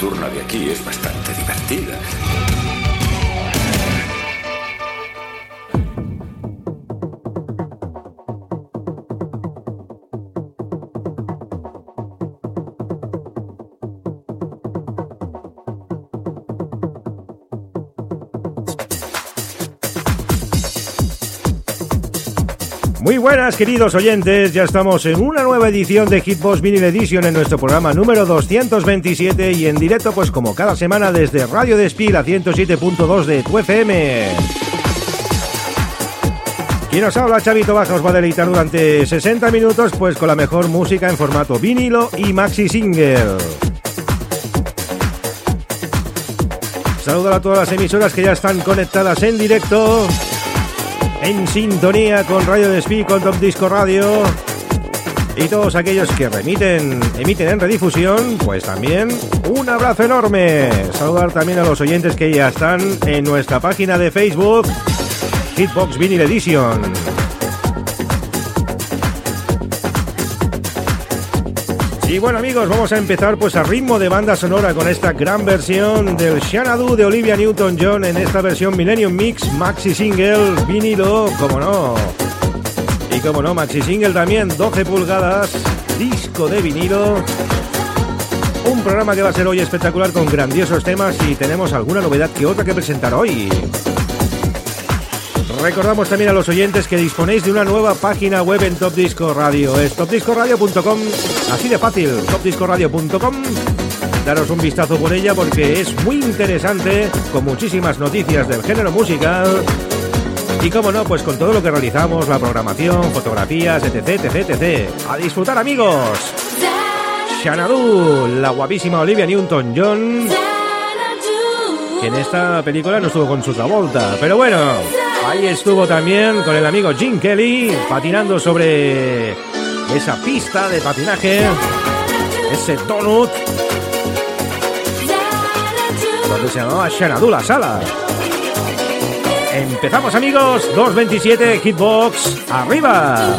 Nocturna de aquí es bastante divertida. Buenas, queridos oyentes. Ya estamos en una nueva edición de Hitbox Vinyl Edition en nuestro programa número 227 y en directo, pues como cada semana, desde Radio Despil a 107.2 de tu. Quien nos habla, Chavito Baja, os va a deleitar durante 60 minutos, pues con la mejor música en formato vinilo y maxi single. Saludo a todas las emisoras que ya están conectadas en directo en sintonía con Radio Despí, con Top Disco Radio y todos aquellos que remiten, emiten en redifusión, pues también un abrazo enorme. Saludar también a los oyentes que ya están en nuestra página de Facebook, Hitbox Vinyl Edition. Y bueno amigos, vamos a empezar pues a ritmo de banda sonora con esta gran versión del Xanadu de Olivia Newton-John en esta versión Millennium Mix Maxi Single vinilo, como no. Y como no, Maxi Single también, 12 pulgadas, disco de vinilo. Un programa que va a ser hoy espectacular con grandiosos temas y tenemos alguna novedad que otra que presentar hoy. Recordamos también a los oyentes que disponéis de una nueva página web en Top Disco Radio. Es topdiscoradio.com, así de fácil, topdiscoradio.com. Daros un vistazo por ella porque es muy interesante, con muchísimas noticias del género musical. Y como no, pues con todo lo que realizamos, la programación, fotografías, etc, etc, etc. ¡A disfrutar, amigos! Xanadu, la guapísima Olivia Newton-John, que en esta película no estuvo con su Travolta, pero bueno, Ahí estuvo también con el amigo Jim Kelly patinando sobre esa pista de patinaje, ese donut, donde se llamaba Xanadu la sala. Empezamos amigos, 227 Hitbox, arriba.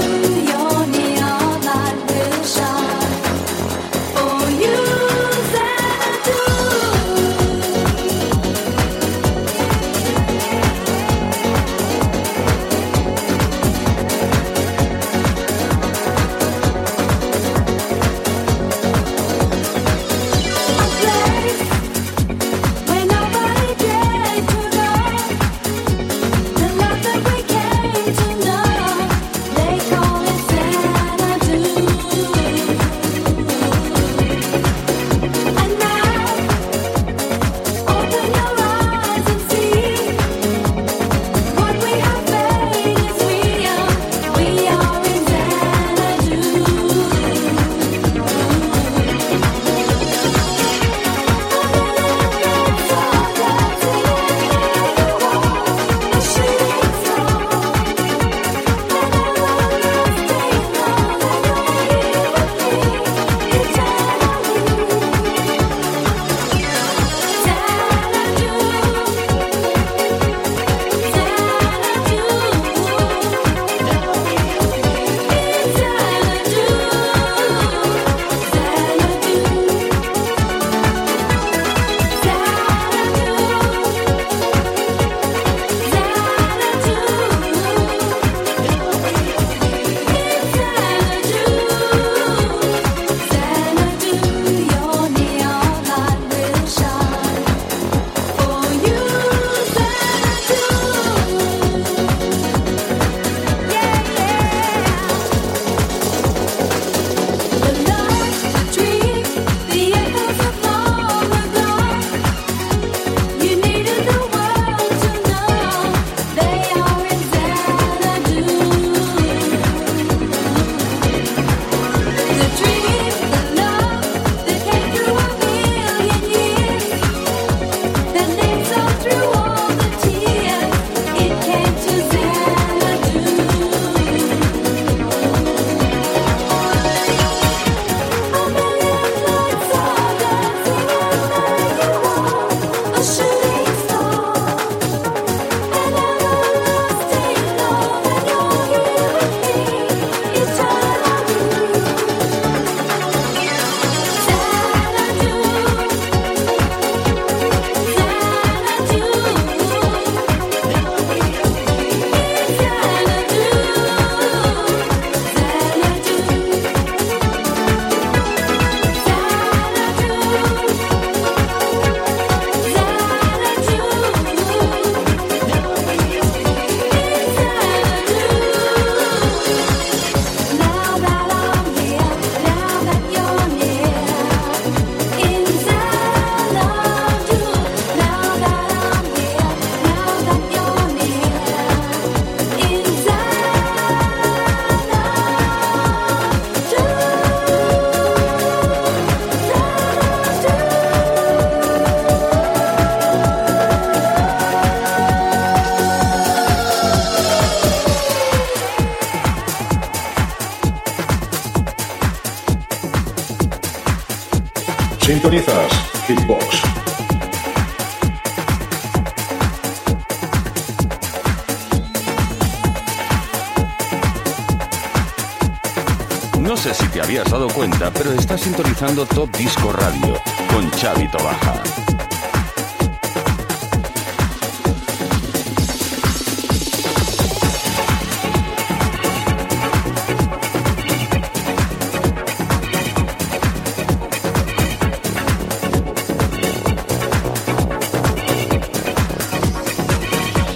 Habías dado cuenta, pero estás sintonizando Top Disco Radio con Xavi Baja.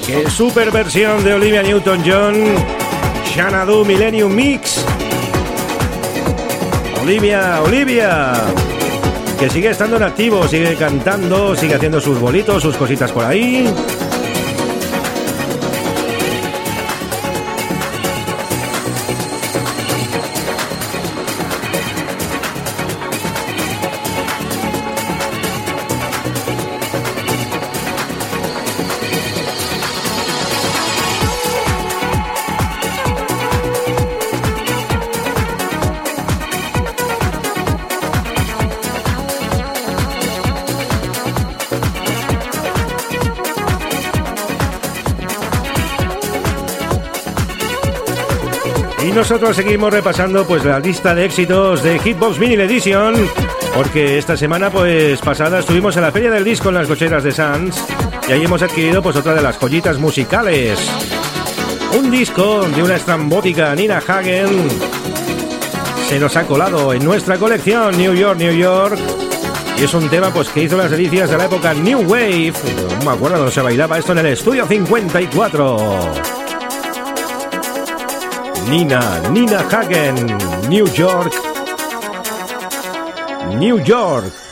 Qué super versión de Olivia Newton-John, Xanadu Millennium Mix. Olivia, Olivia, que sigue estando en activo, sigue cantando, sigue haciendo sus bolitos, sus cositas por ahí. Nosotros seguimos repasando pues la lista de éxitos de Hitbox Vinyl Edition, porque esta semana pues pasada estuvimos en la Feria del Disco en las cocheras de Sans y ahí hemos adquirido pues otra de las joyitas musicales. Un disco de una estrambótica Nina Hagen se nos ha colado en nuestra colección New York, New York. Y es un tema pues que hizo las delicias de la época New Wave. No me acuerdo dónde se bailaba esto en el estudio 54. Nina, Nina Hagen, New York, New York.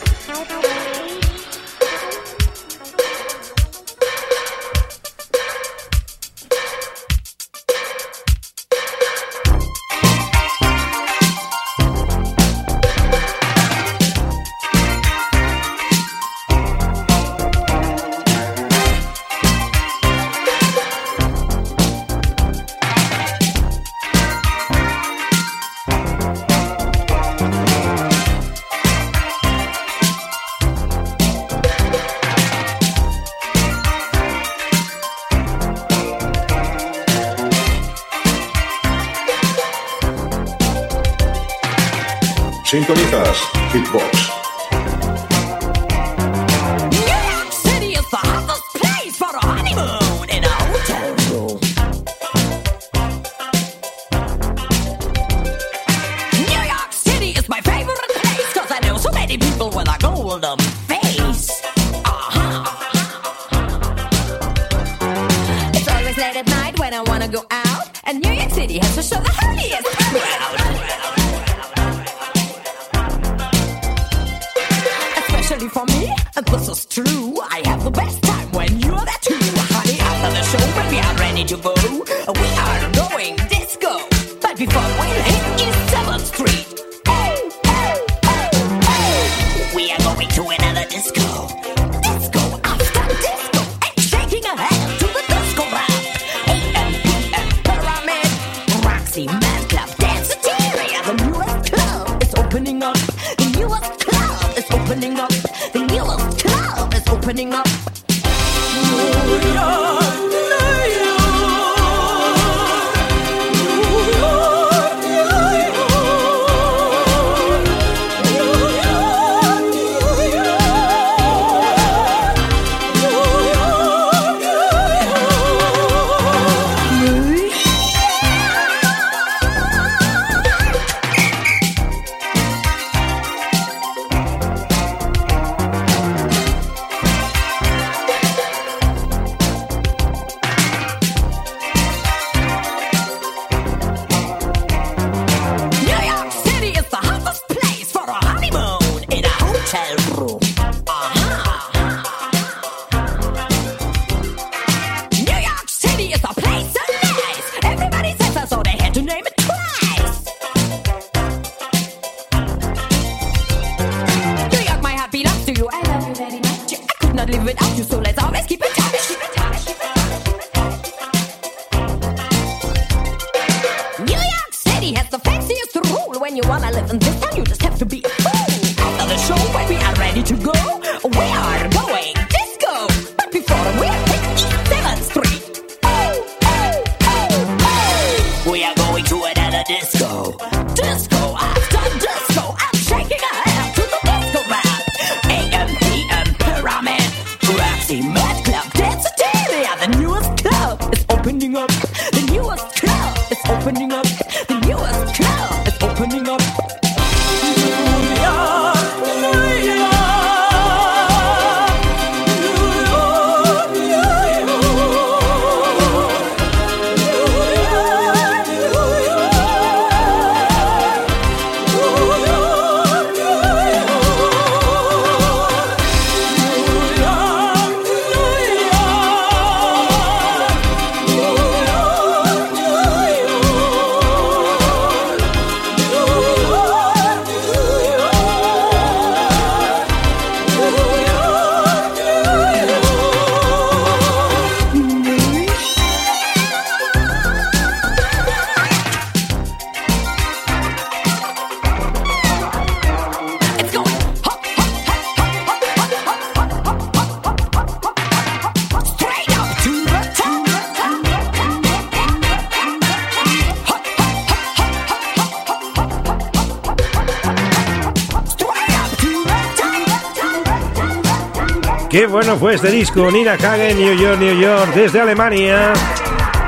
Bueno fue este disco, Nina Hagen, New York, New York, desde Alemania,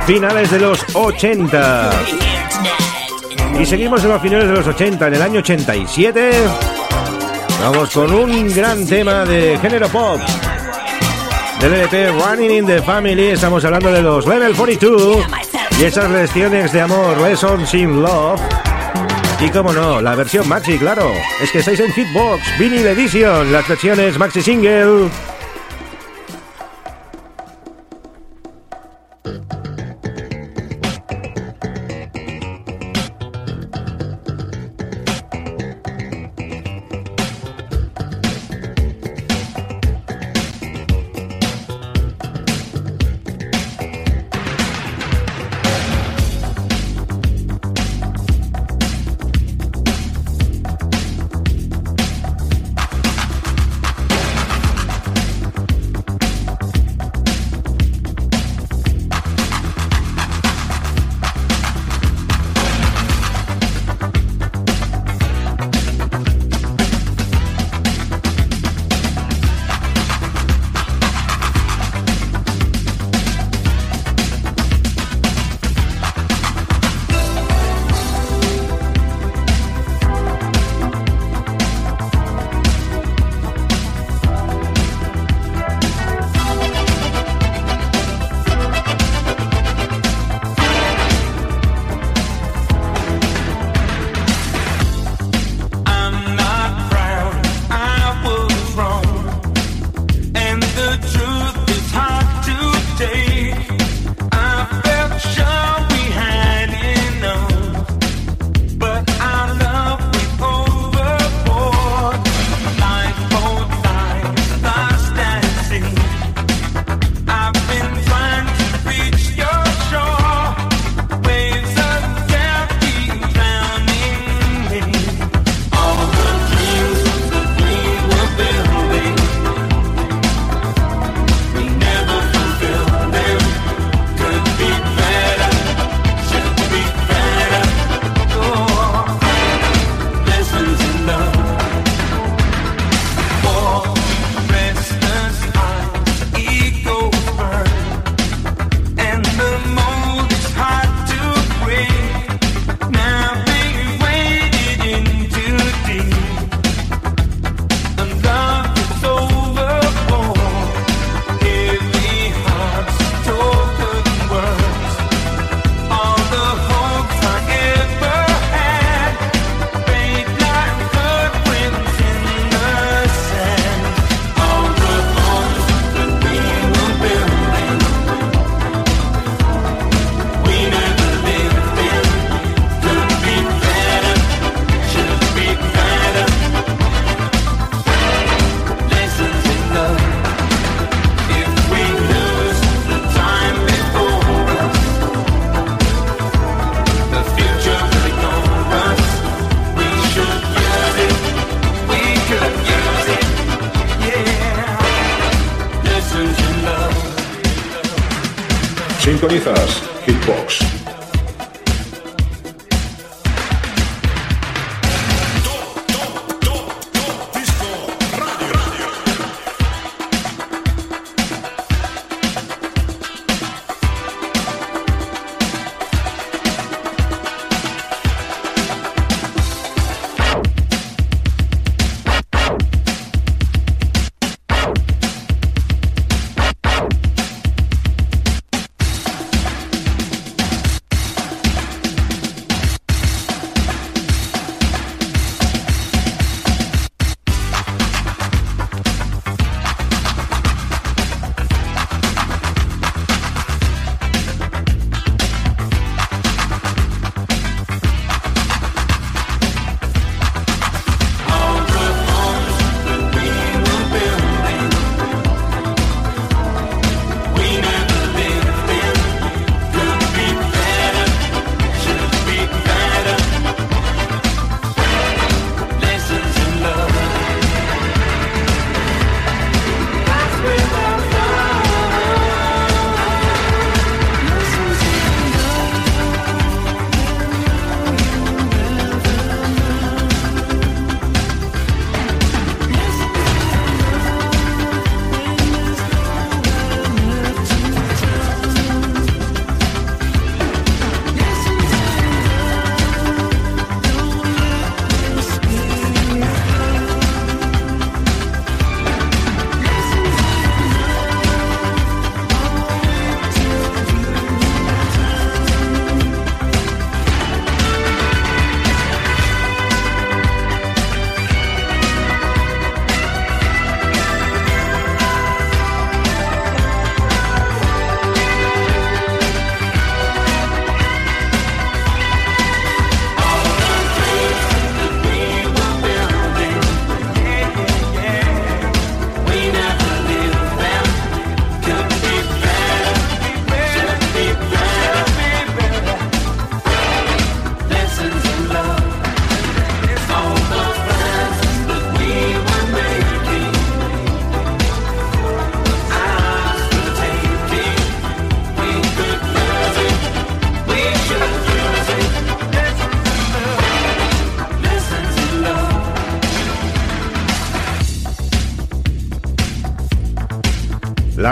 finales de los 80. Y seguimos en los finales de los 80, en el año 87. Vamos con un gran tema de género pop. Del LP Running in the Family, estamos hablando de los Level 42 y esas lecciones de amor, Lessons in Love. Y como no, la versión maxi, claro. Es que estáis en Hitbox, Vinyl Edition, las versiones maxi single.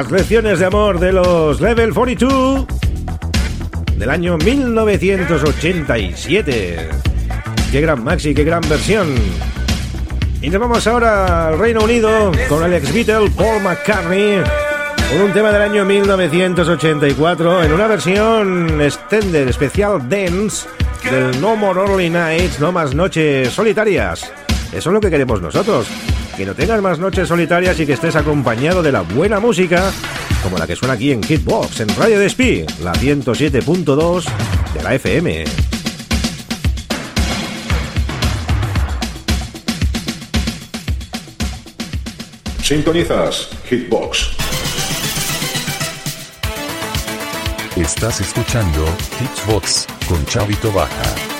Las lecciones de amor de los Level 42 del año 1987. Qué gran maxi, qué gran versión. Y nos vamos ahora al Reino Unido con el ex Beatle Paul McCartney con un tema del año 1984 en una versión extended especial dance del No More Early Nights, no más noches solitarias. Eso es lo que queremos nosotros, que no tengas más noches solitarias y que estés acompañado de la buena música como la que suena aquí en Hitbox, en Radio Despí, la 107.2 de la FM. Sintonizas Hitbox. Estás escuchando Hitbox con Chavito Baja.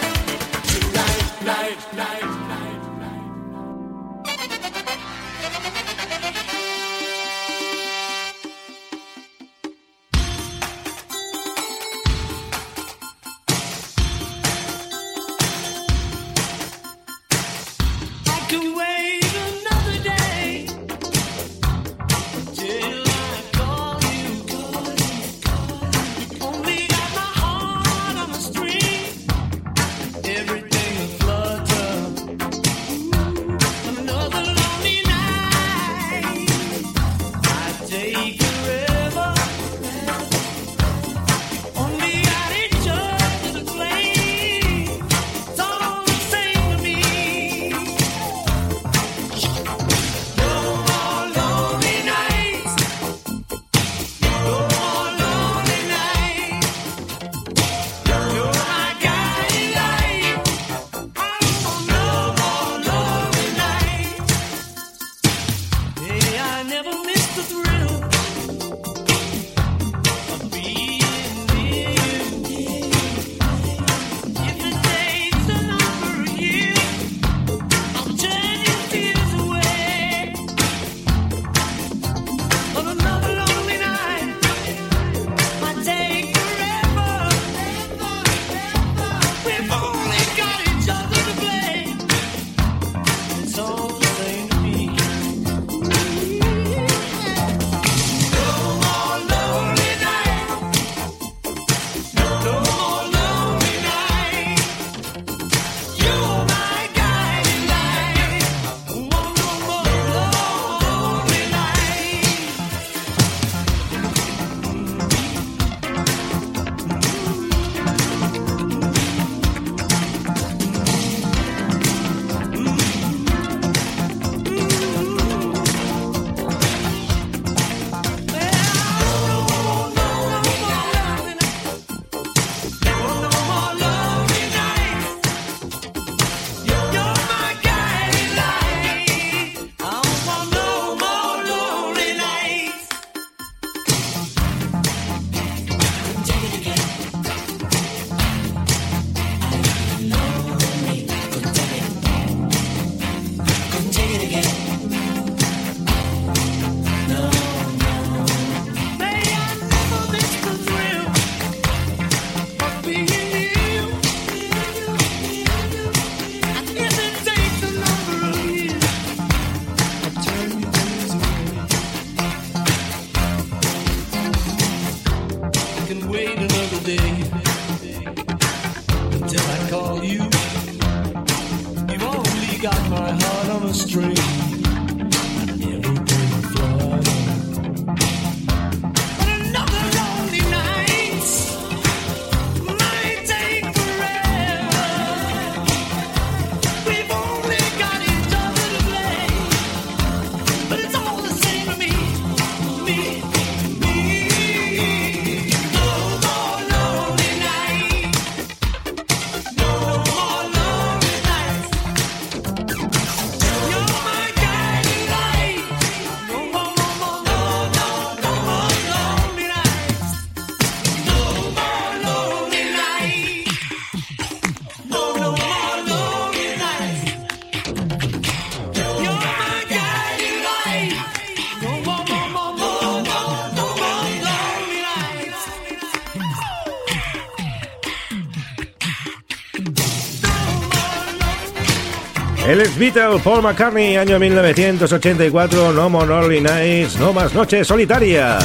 Ex Beatle Paul McCartney, año 1984, No More Nights, No Más Noches Solitarias.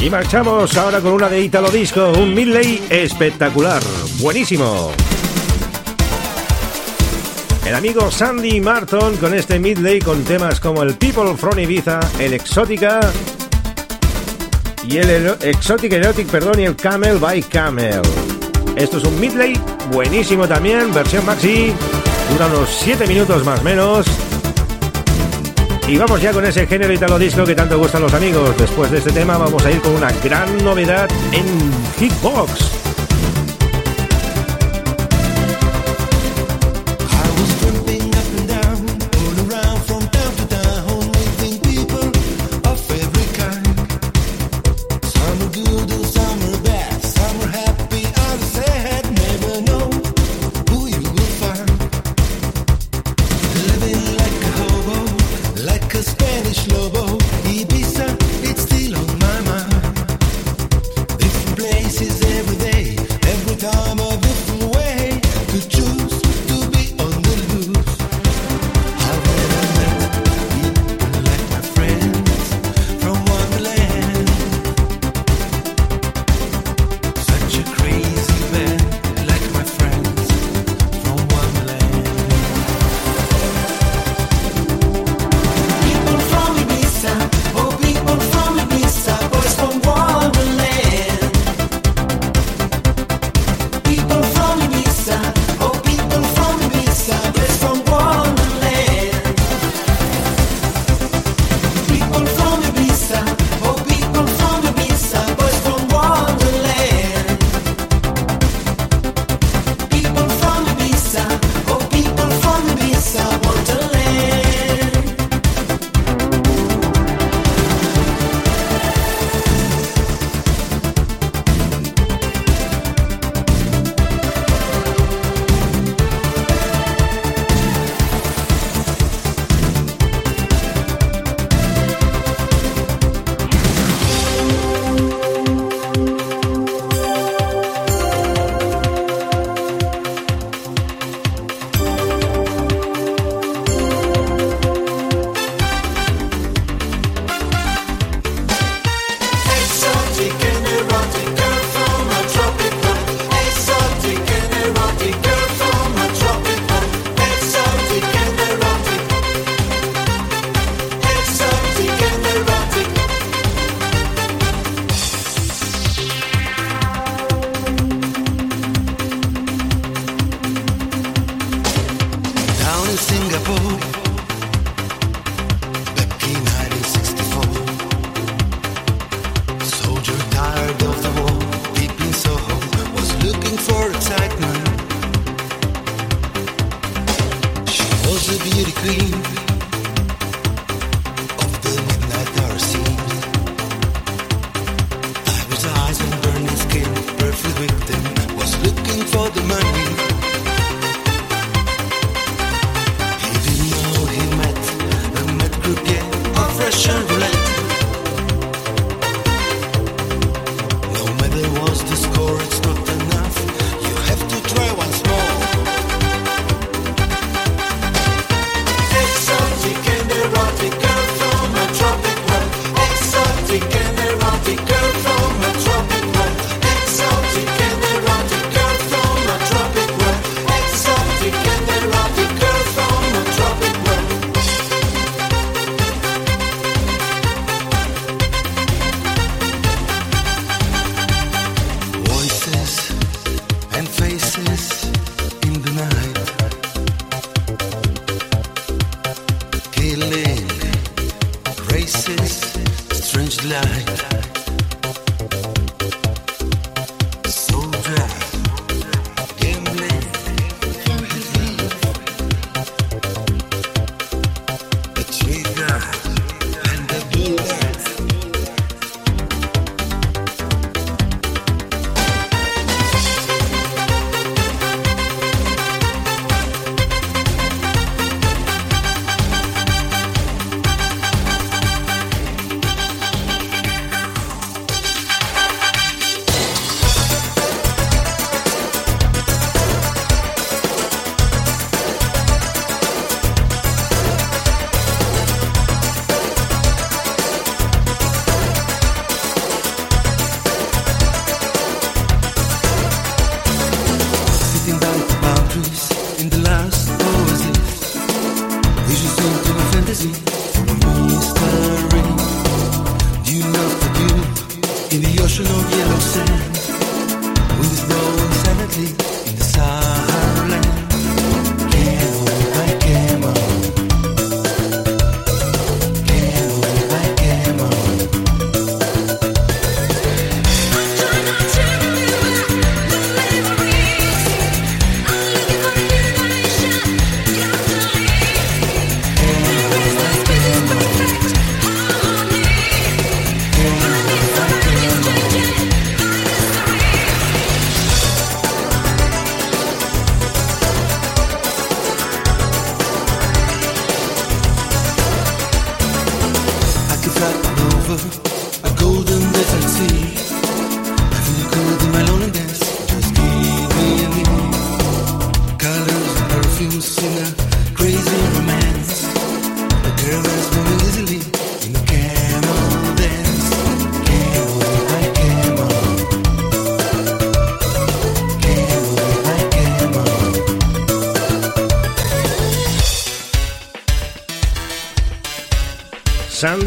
Y marchamos ahora con una de Italo Disco, un midley espectacular, buenísimo. El amigo Sandy Martin con este midley con temas como el People from Ibiza, el Exótica y el Exotic Erotic, perdón, y el Camel by Camel. Esto es un midley buenísimo también, versión maxi, dura unos 7 minutos más menos. Y vamos ya con ese género italo disco que tanto gustan los amigos. Después de este tema vamos a ir con una gran novedad en Hitbox.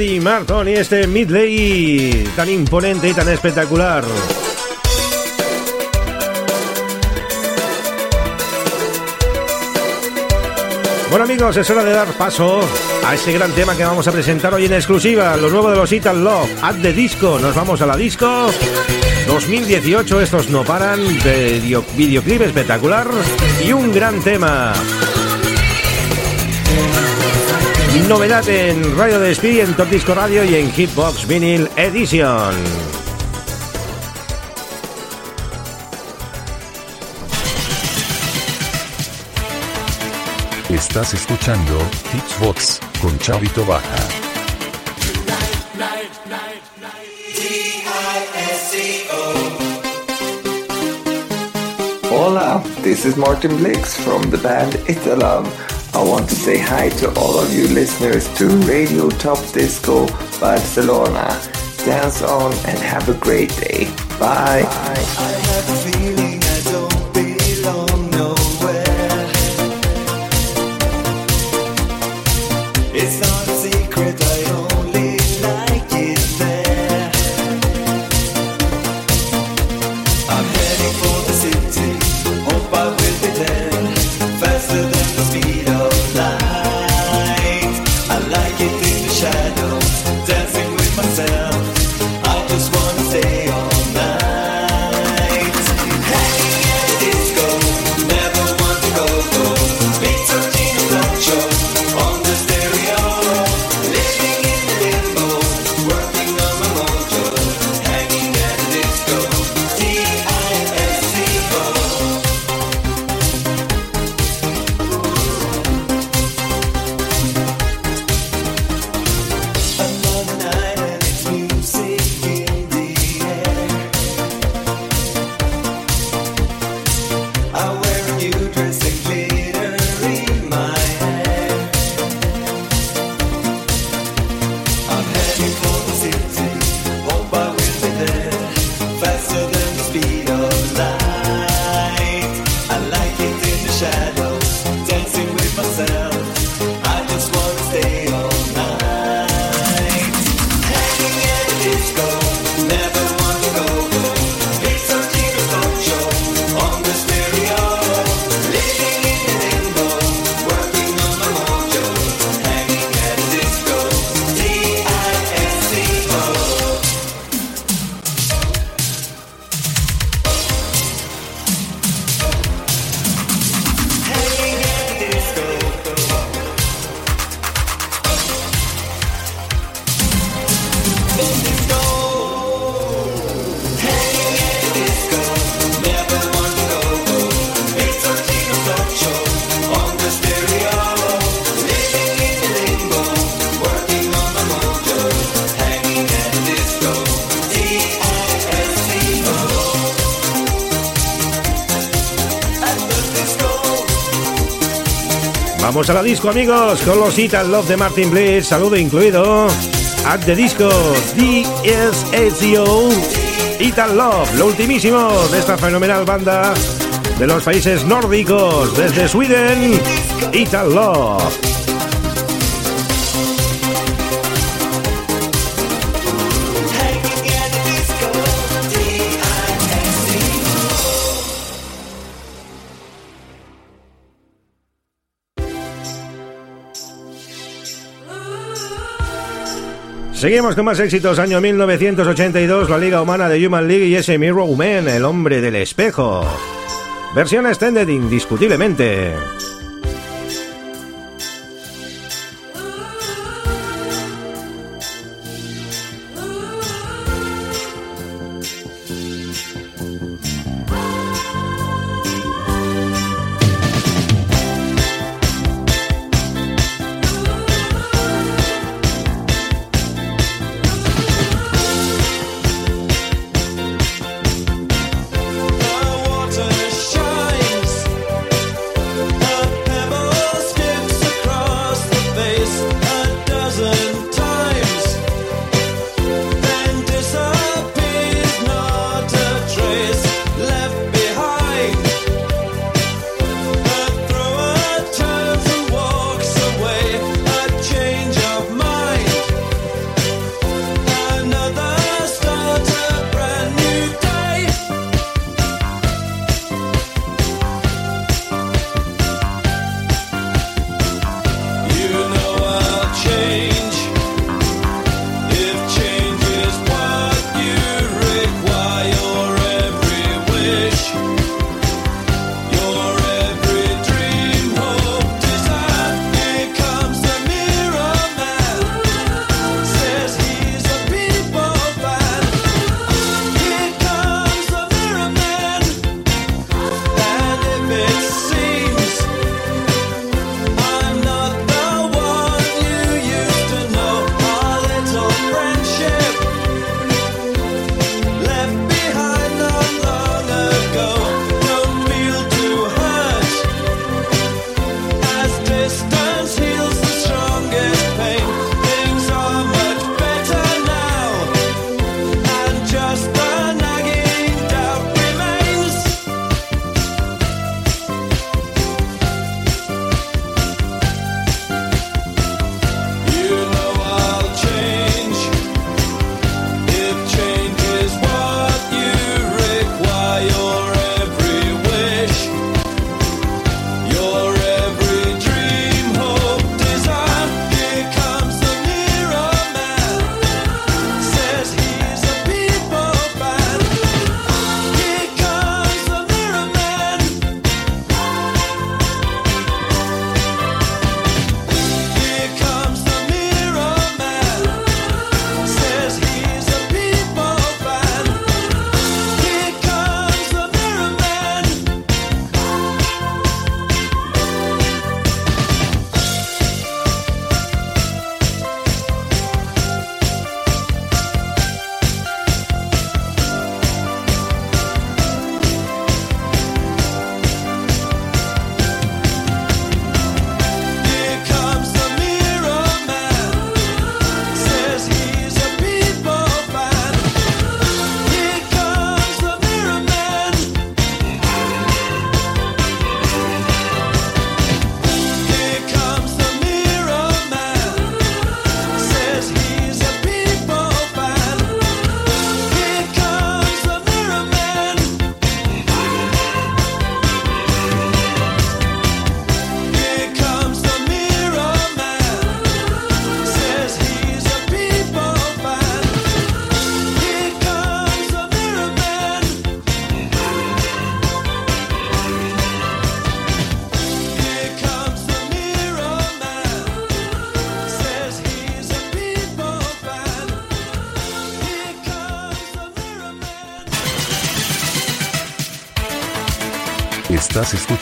Sandy Martin y este Midley tan imponente y tan espectacular. Bueno amigos, es hora de dar paso a ese gran tema que vamos a presentar hoy en exclusiva, lo nuevo de los Ital Love, At the Disco. Nos vamos a la disco 2018, estos no paran, video, videoclip espectacular y un gran tema. Novedad en Radio Despí, en Top Disco Radio y en Hitbox Vinyl Edition. Estás escuchando Hitchbox con Chavito Baja. Hola, this is Martin Blix from the band Italam. I want to say hi to all of you listeners to Radio Top Disco Barcelona. Dance on and have a great day. Bye. Bye. Vamos a la disco, amigos, con los Ital Love de Martin Bliss. Saludo incluido. At the disco, DSHO. Ital Love, lo ultimísimo de esta fenomenal banda de los países nórdicos, desde Sweden. Ital Love. Seguimos con más éxitos. Año 1982, la Liga Humana de Human League y ese Mirror Man, el hombre del espejo. Versión extended indiscutiblemente.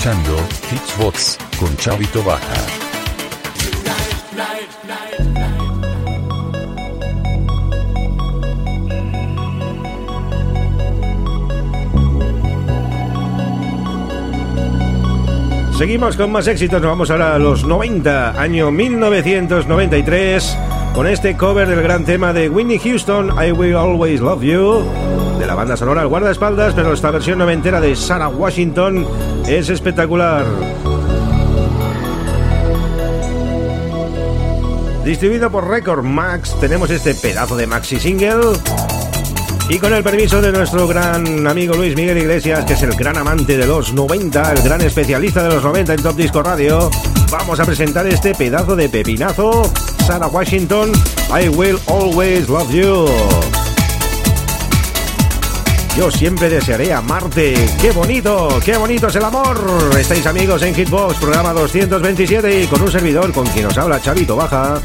Escuchando con Chavito Baja. Seguimos con más éxitos, nos vamos ahora a los 90, año 1993, con este cover del gran tema de Whitney Houston, I Will Always Love You, de la banda sonora Guardaespaldas, pero esta versión noventera de Sarah Washington es espectacular. Distribuido por Record Max, tenemos este pedazo de maxi single y con el permiso de nuestro gran amigo Luis Miguel Iglesias, que es el gran amante de los 90, el gran especialista de los 90 en Top Disco Radio, vamos a presentar este pedazo de pepinazo. Sarah Washington, I Will Always Love You. Yo siempre desearé amarte. ¡Qué bonito! ¡Qué bonito es el amor! Estáis amigos en Hitbox, programa 227 y con un servidor con quien os habla Chavito Baja.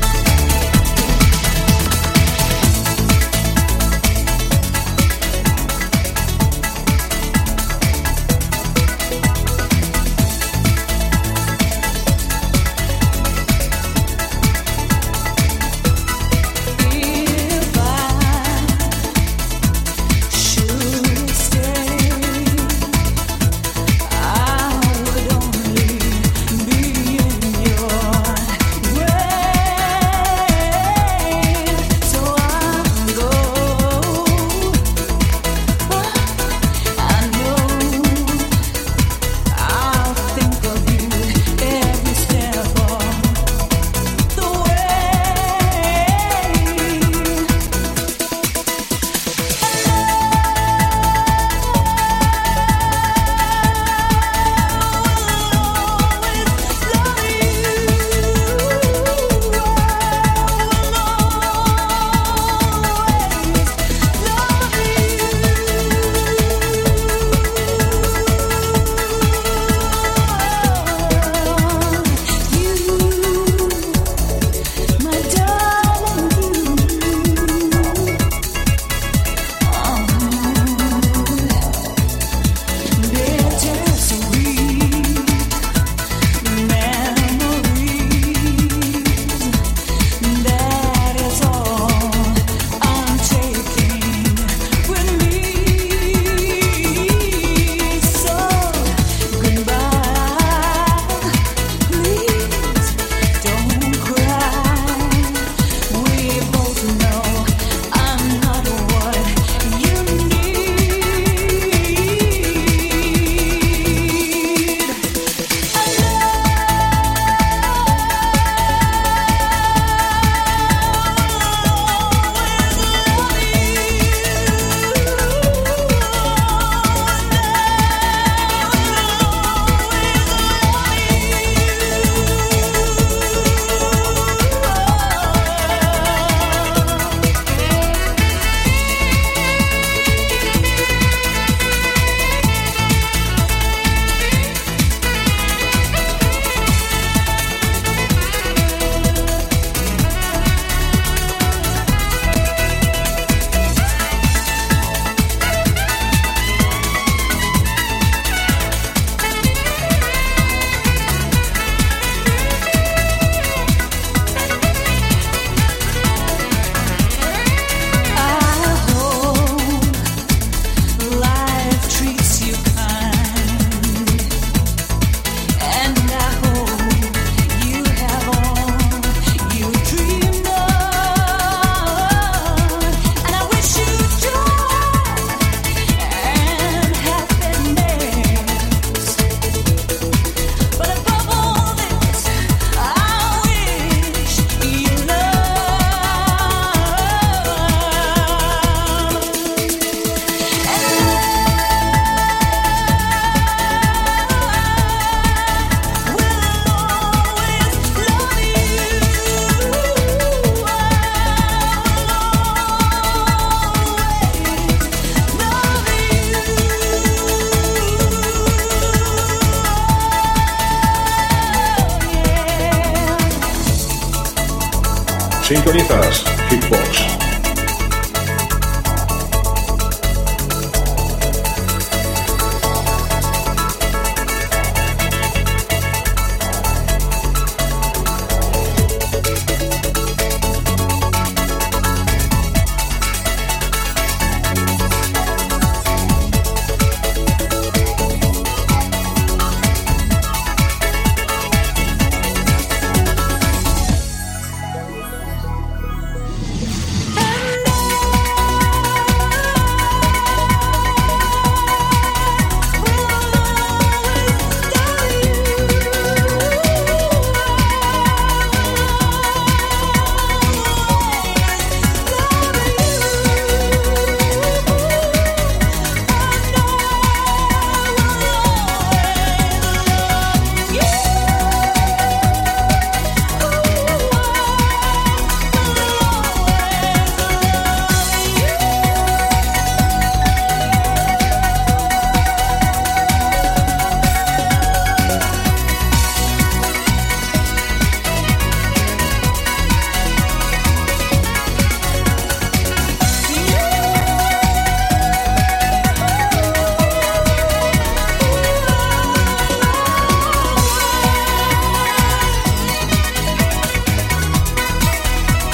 Sintonizas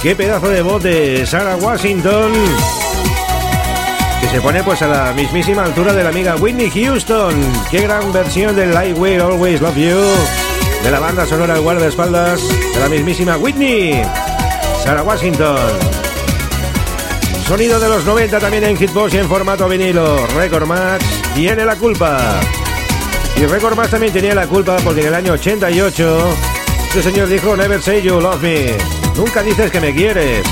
Qué pedazo de voz de Sarah Washington. Que se pone pues a la mismísima altura de la amiga Whitney Houston. Qué gran versión del I Will Always Love You. De la banda sonora El guardaespaldas de la mismísima Whitney. Sarah Washington. Sonido de los 90 también en Hitbox y en formato vinilo. Record Max tiene la culpa. Y Record Max también tenía la culpa porque en el año 88 este señor dijo Never say you love me. Nunca dices que me quieres.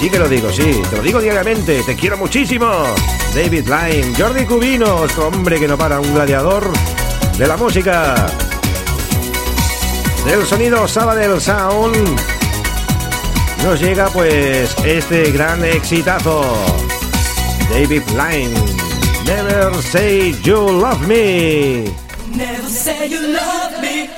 Sí que lo digo, sí, te lo digo diariamente, te quiero muchísimo. David Lyne, Jordi Cubino, otro hombre que no para, un gladiador de la música. Del sonido Sabadell Sound nos llega pues este gran exitazo. David Lyne, Never Say You Love Me. Never say you love me,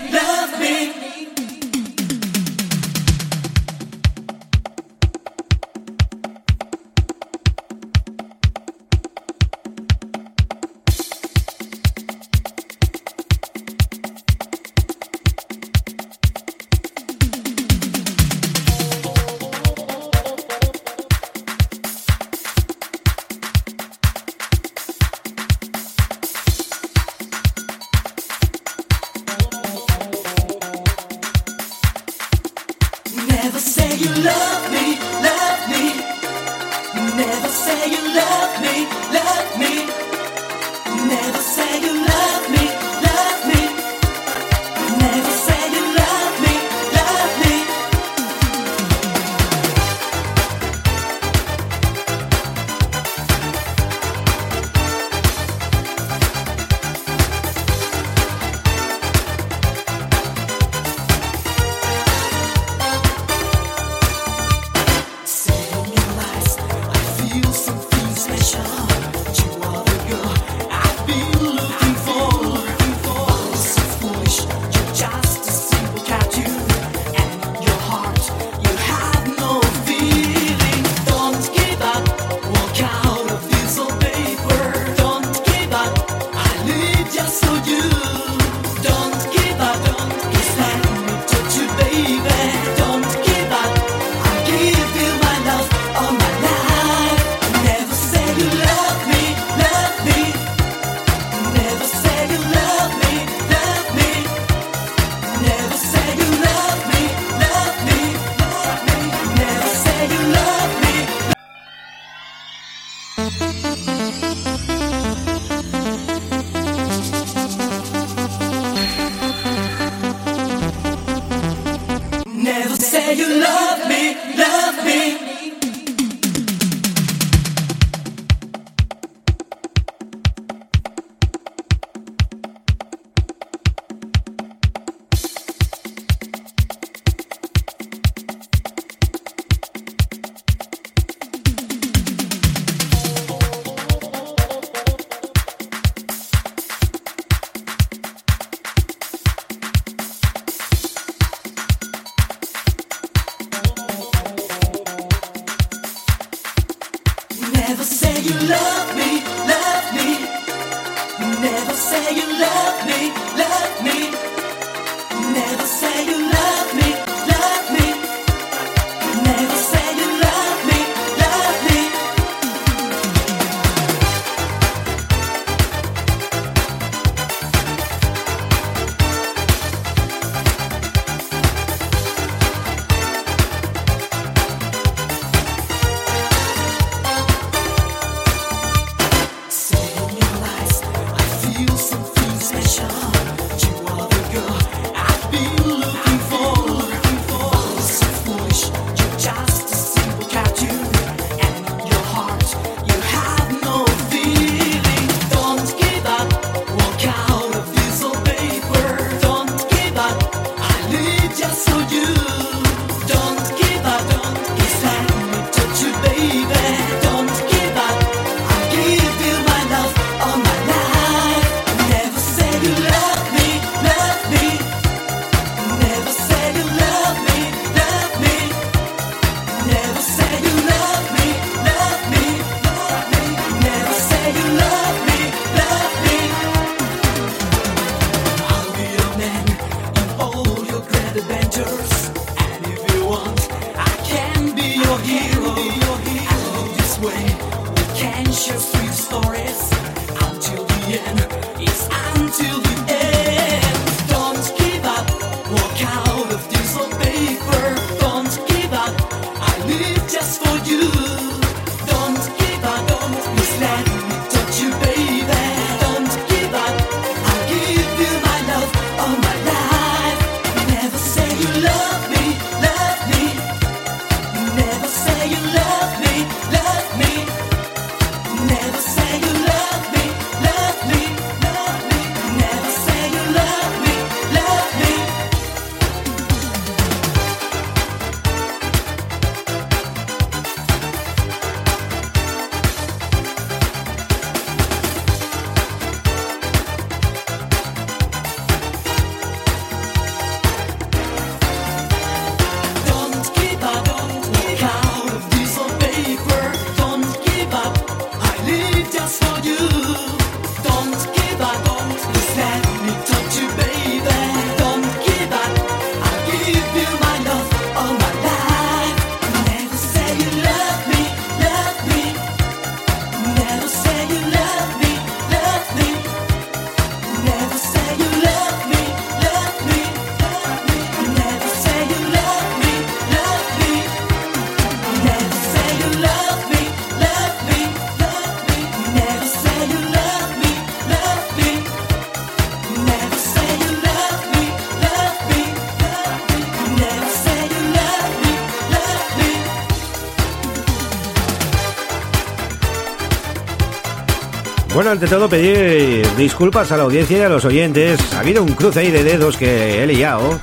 Ante todo pedir disculpas a la audiencia y a los oyentes. Ha habido un cruce ahí de dedos que he liado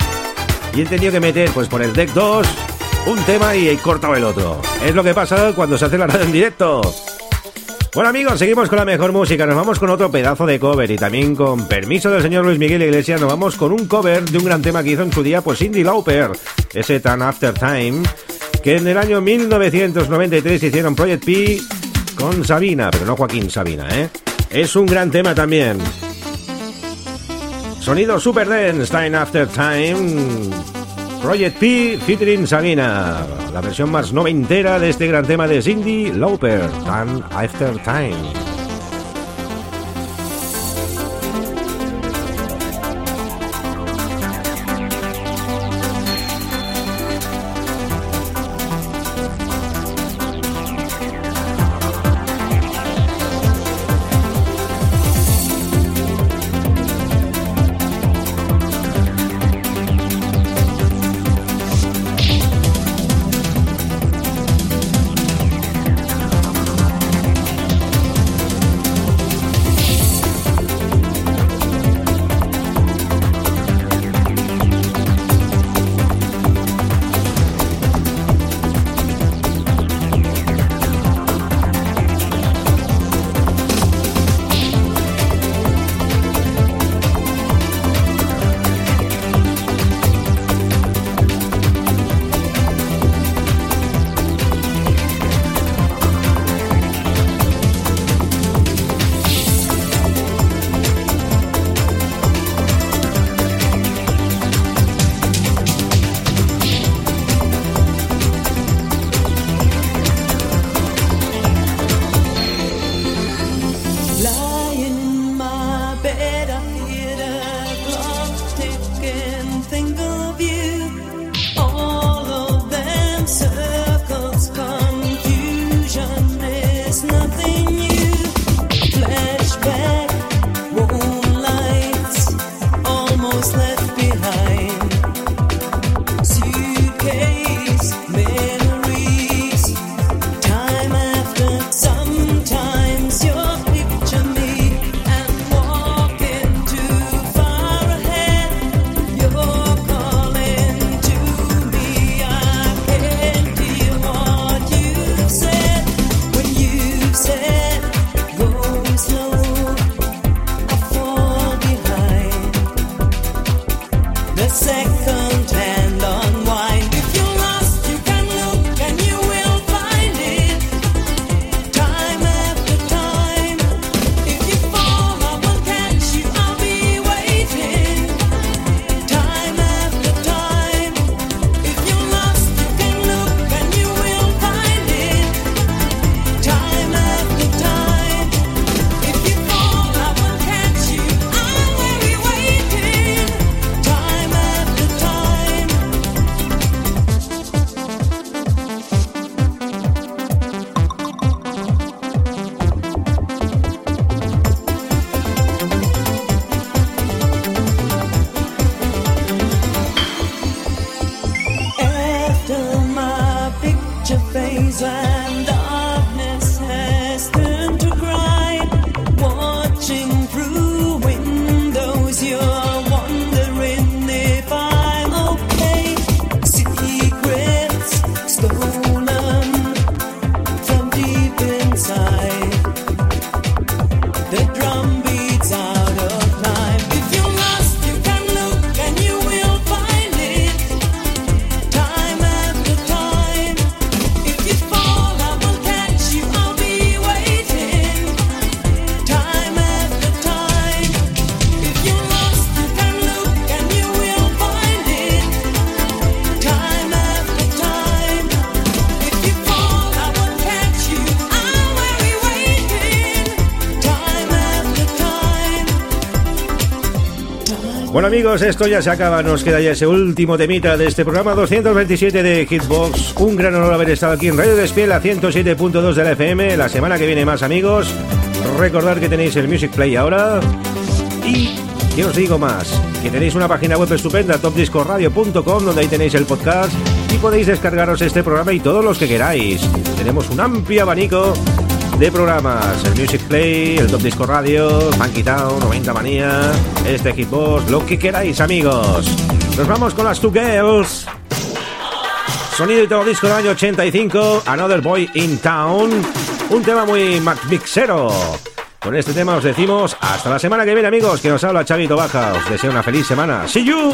y he tenido que meter pues por el deck 2 un tema y he cortado el otro. Es lo que pasa cuando se hace la radio en directo. Bueno amigos, seguimos con la mejor música, nos vamos con otro pedazo de cover y también con permiso del señor Luis Miguel Iglesias nos vamos con un cover de un gran tema que hizo en su día pues Cindy Lauper, ese Tan After Time, que en el año 1993 hicieron Project P con Sabina, pero no Joaquín Sabina, ¿eh? Es un gran tema también. Sonido Super Dance, Time After Time, Project P featuring Sabina, la versión más noventera de este gran tema de Cindy Lauper, Time After Time. Amigos, esto ya se acaba. Nos queda ya ese último temita de este programa 227 de Hitbox. Un gran honor haber estado aquí en Radio Despiel a 107.2 de la FM. La semana que viene más, amigos. Recordad que tenéis el Music Play ahora. Y, ¿qué os digo más? Que tenéis una página web estupenda, topdiscoradio.com, donde ahí tenéis el podcast y podéis descargaros este programa y todos los que queráis. Tenemos un amplio abanico de programas. El Music Play, el Top Disco Radio, Funky Town, 90 Manía, este Hitbox, lo que queráis amigos. Nos vamos con las Two Girls. Sonido y todo disco del año 85, Another Boy in Town. Un tema muy mixero. Con este tema os decimos hasta la semana que viene amigos, que nos habla Chavito Baja. Os deseo una feliz semana. See you.